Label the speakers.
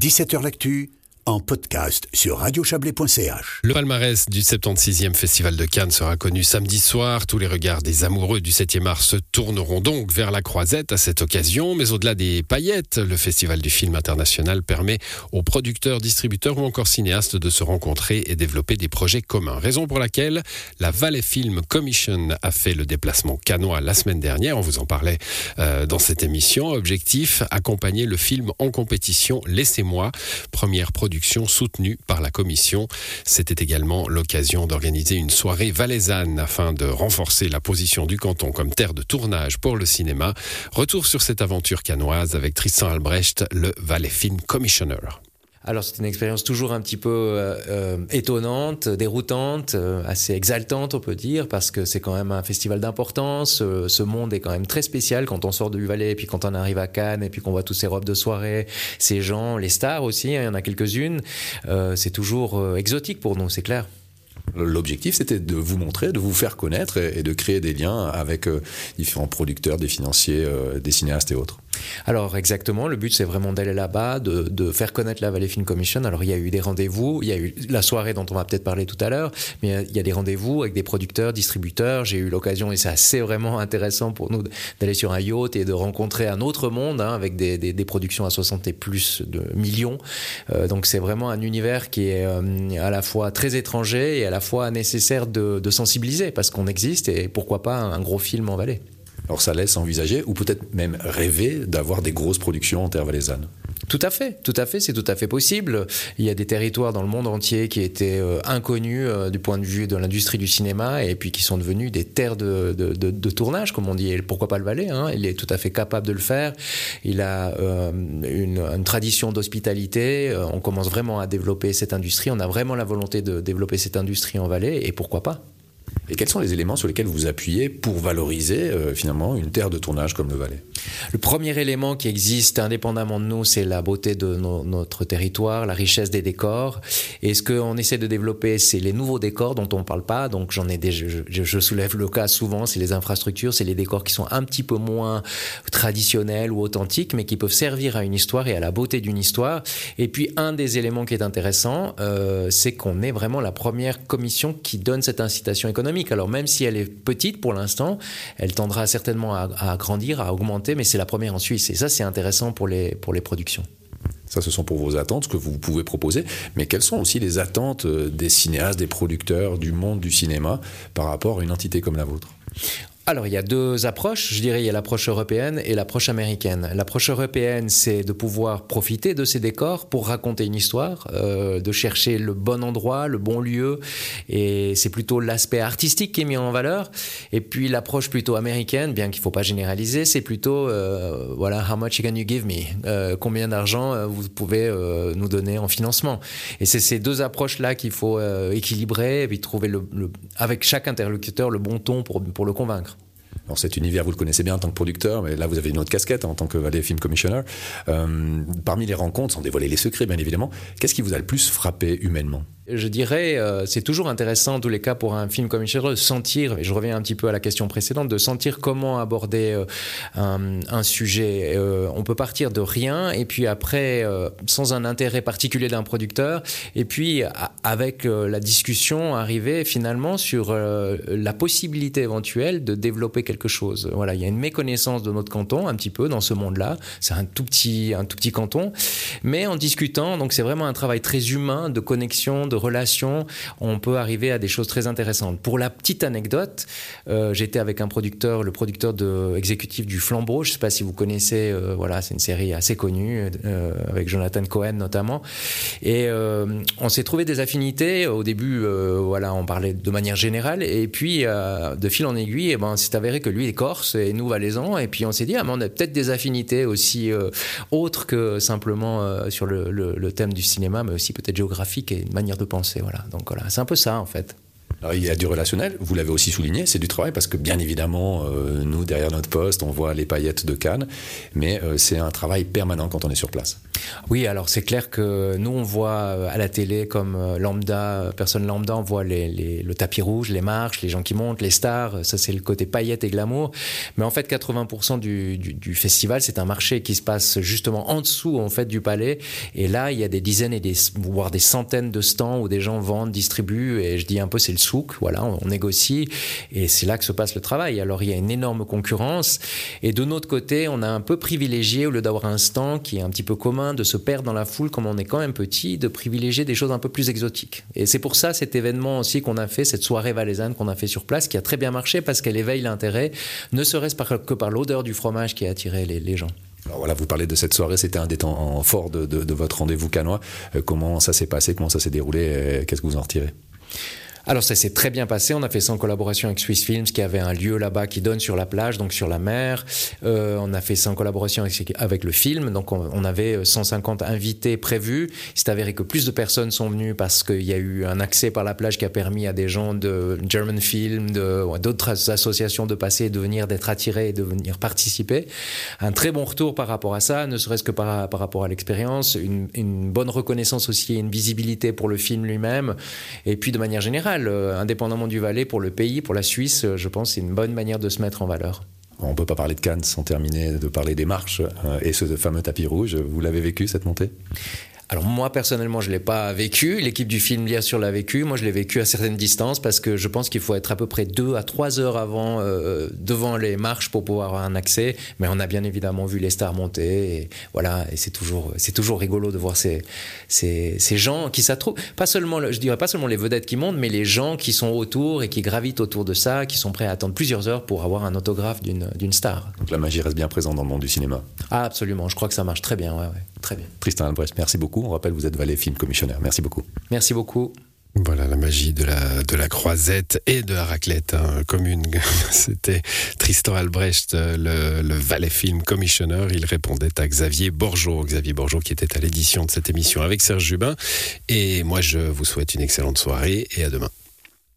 Speaker 1: 17h L'actu en podcast sur radiochablais.ch.
Speaker 2: Le palmarès du 76e Festival de Cannes sera connu samedi soir. Tous les regards des amoureux du 7e art se tourneront donc vers la croisette à cette occasion. Mais au-delà des paillettes, le Festival du film international permet aux producteurs, distributeurs ou encore cinéastes de se rencontrer et développer des projets communs. Raison pour laquelle la Valley Film Commission a fait le déplacement canois la semaine dernière. On vous en parlait euh, dans cette émission. Objectif, accompagner le film en compétition Laissez-moi, première production soutenue par la Commission. C'était également l'occasion d'organiser une soirée valaisanne afin de renforcer la position du canton comme terre de tournage pour le cinéma. Retour sur cette aventure canoise avec Tristan Albrecht, le Valais Film Commissioner.
Speaker 3: Alors c'est une expérience toujours un petit peu euh, euh, étonnante, déroutante, euh, assez exaltante on peut dire, parce que c'est quand même un festival d'importance. ce monde est quand même très spécial quand on sort du Valais, et puis quand on arrive à Cannes, et puis qu'on voit tous ces robes de soirée, ces gens, les stars aussi, hein, il y en a quelques-unes. c'est toujours exotique pour nous, c'est clair.
Speaker 4: L'objectif, c'était de vous montrer, de vous faire connaître et, de créer des liens avec différents producteurs, des financiers, des cinéastes et autres.
Speaker 3: Alors exactement, le but c'est vraiment d'aller là-bas, de, faire connaître la Valley Film Commission. Alors il y a eu des rendez-vous, il y a eu la soirée dont on va peut-être parler tout à l'heure, mais il y a des rendez-vous avec des producteurs, distributeurs. J'ai eu l'occasion, et c'est assez vraiment intéressant pour nous, d'aller sur un yacht et de rencontrer un autre monde hein, avec des, productions à 60 et plus de millions. Euh, donc c'est vraiment un univers qui est euh, à la fois très étranger et à la fois nécessaire de, sensibiliser parce qu'on existe et pourquoi pas un gros film en Valais.
Speaker 4: Alors ça laisse envisager, ou peut-être même rêver, d'avoir des grosses productions en terre valaisanne.
Speaker 3: Tout à fait, tout à fait, c'est tout à fait possible. Il y a des territoires dans le monde entier qui étaient euh, inconnus euh, du point de vue de l'industrie du cinéma et puis qui sont devenus des terres de, tournage, comme on dit. Et pourquoi pas le Valais hein? Il est tout à fait capable de le faire. Il a euh, une, une, tradition d'hospitalité. On commence vraiment à développer cette industrie. On a vraiment la volonté de développer cette industrie en Valais et pourquoi pas
Speaker 4: et quels sont les éléments sur lesquels vous appuyez pour valoriser euh, finalement une terre de tournage comme le Valais?
Speaker 3: Le premier élément qui existe indépendamment de nous, c'est la beauté de notre territoire, la richesse des décors. Et ce qu'on essaie de développer, c'est les nouveaux décors dont on ne parle pas. Donc j'en ai je, soulève le cas souvent, c'est les infrastructures, c'est les décors qui sont un petit peu moins traditionnels ou authentiques, mais qui peuvent servir à une histoire et à la beauté d'une histoire. Et puis un des éléments qui est intéressant, euh, c'est qu'on est vraiment la première commission qui donne cette incitation économique. Alors même si elle est petite pour l'instant, elle tendra certainement à, grandir, à augmenter, mais c'est la première en Suisse. Et ça, c'est intéressant pour les, pour les productions.
Speaker 4: Ça, ce sont pour vos attentes, ce que vous pouvez proposer. Mais quelles sont aussi les attentes euh, des cinéastes, des producteurs, du monde du cinéma par rapport à une entité comme la vôtre?
Speaker 3: Alors, il y a deux approches. Je dirais, il y a l'approche européenne et l'approche américaine. L'approche européenne, c'est de pouvoir profiter de ces décors pour raconter une histoire, euh, de chercher le bon endroit, le bon lieu. Et c'est plutôt l'aspect artistique qui est mis en valeur. Et puis, l'approche plutôt américaine, bien qu'il ne faut pas généraliser, c'est plutôt, euh, voilà, how much can you give me? Euh, Combien d'argent vous pouvez nous donner en financement? Et c'est ces deux approches-là qu'il faut équilibrer et puis trouver le, avec chaque interlocuteur le bon ton pour, pour le convaincre.
Speaker 4: Alors cet univers, vous le connaissez bien en tant que producteur, mais là vous avez une autre casquette en tant que Valley Film Commissioner. Euh, parmi les rencontres, sans dévoiler les secrets bien évidemment, qu'est-ce qui vous a le plus frappé humainement?
Speaker 3: Je dirais, euh, c'est toujours intéressant en tous les cas pour un film comme de sentir, et je reviens un petit peu à la question précédente, de sentir comment aborder euh, un, sujet. Euh, on peut partir de rien et puis après, sans un intérêt particulier d'un producteur, et puis avec la discussion, arriver finalement sur la possibilité éventuelle de développer quelque chose. Voilà, il y a une méconnaissance de notre canton un petit peu dans ce monde-là. C'est un tout petit, un tout petit canton, mais en discutant, donc c'est vraiment un travail très humain de connexion, de relation, on peut arriver à des choses très intéressantes. Pour la petite anecdote, euh, j'étais avec un producteur, le producteur de, exécutif du Flambeau. Je ne sais pas si vous connaissez, euh, voilà, c'est une série assez connue euh, avec Jonathan Cohen notamment. Et on s'est trouvé des affinités. Au début, voilà, on parlait de manière générale, et puis de fil en aiguille, eh ben, c'est avéré que lui est corse et nous valaisans. Et puis on s'est dit, ah, on a peut-être des affinités aussi autres que simplement sur le, le, thème du cinéma, mais aussi peut-être géographique et une manière de penser. Voilà. Donc voilà, c'est un peu ça en fait.
Speaker 4: Il y a du relationnel, vous l'avez aussi souligné, c'est du travail parce que bien évidemment, euh, nous, derrière notre poste, on voit les paillettes de Cannes, mais euh, c'est un travail permanent quand on est sur place.
Speaker 3: Oui, alors c'est clair que nous, on voit euh, à la télé comme lambda, personne lambda, on voit le tapis rouge, les marches, les gens qui montent, les stars, ça c'est le côté paillettes et glamour. Mais en fait, 80% du, festival, c'est un marché qui se passe justement en dessous en fait du palais. Et là, il y a des dizaines et des, voire des centaines de stands où des gens vendent, distribuent, et je dis un peu c'est le souk, voilà, on, négocie, et c'est là que se passe le travail. Alors il y a une énorme concurrence, et de notre côté, on a un peu privilégié, au lieu d'avoir un stand qui est un petit peu commun, de se perdre dans la foule, comme on est quand même petit, de privilégier des choses un peu plus exotiques. Et c'est pour ça cet événement aussi qu'on a fait, cette soirée valaisanne qu'on a fait sur place, qui a très bien marché parce qu'elle éveille l'intérêt, ne serait-ce que par l'odeur du fromage qui a attiré les, gens.
Speaker 4: Alors voilà, vous parlez de cette soirée, c'était un des temps forts de votre rendez-vous canois. Euh, comment ça s'est passé, comment ça s'est déroulé, euh, qu'est-ce que vous en retirez?
Speaker 3: Alors ça s'est très bien passé. On a fait ça en collaboration avec Swiss Films, qui avait un lieu là-bas qui donne sur la plage, donc sur la mer. Euh, on a fait ça en collaboration avec, le film. Donc on, avait 150 invités prévus. Il s'est avéré que plus de personnes sont venues parce qu'il y a eu un accès par la plage qui a permis à des gens de German Film, d'autres associations de passer, de venir, d'être attirés et de venir participer. Un très bon retour par rapport à ça, ne serait-ce que par, rapport à l'expérience, une, une bonne reconnaissance aussi, une visibilité pour le film lui-même, et puis de manière générale euh, indépendamment du Valais, pour le pays, pour la Suisse, euh, je pense c'est une bonne manière de se mettre en valeur.
Speaker 4: On ne peut pas parler de Cannes sans terminer de parler des marches euh, et ce fameux tapis rouge. Vous l'avez vécu cette montée?
Speaker 3: Alors moi personnellement je l'ai pas vécu, l'équipe du film bien sûr l'a vécu, moi je l'ai vécu à certaines distances parce que je pense qu'il faut être à peu près deux à trois heures avant euh, devant les marches pour pouvoir avoir un accès, mais on a bien évidemment vu les stars monter et voilà et c'est toujours c'est toujours rigolo de voir ces ces, ces gens qui s'attroupent, pas seulement je dirais pas seulement les vedettes qui montent, mais les gens qui sont autour et qui gravitent autour de ça, qui sont prêts à attendre plusieurs heures pour avoir un autographe d'une d'une star.
Speaker 4: Donc la magie reste bien présente dans le monde du cinéma.
Speaker 3: Ah absolument, je crois que ça marche très bien, ouais, ouais très bien.
Speaker 4: Tristan Albrecht, merci beaucoup. On rappelle, vous êtes Valais Film Commissionnaire. Merci beaucoup.
Speaker 3: Merci beaucoup.
Speaker 2: Voilà la magie de la, de la croisette et de la raclette hein, commune. C'était Tristan Albrecht, le, le Valais Film Commissioner. Il répondait à Xavier Borgeot. Xavier Borgeot qui était à l'édition de cette émission avec Serge Jubin. Et moi, je vous souhaite une excellente soirée et à demain.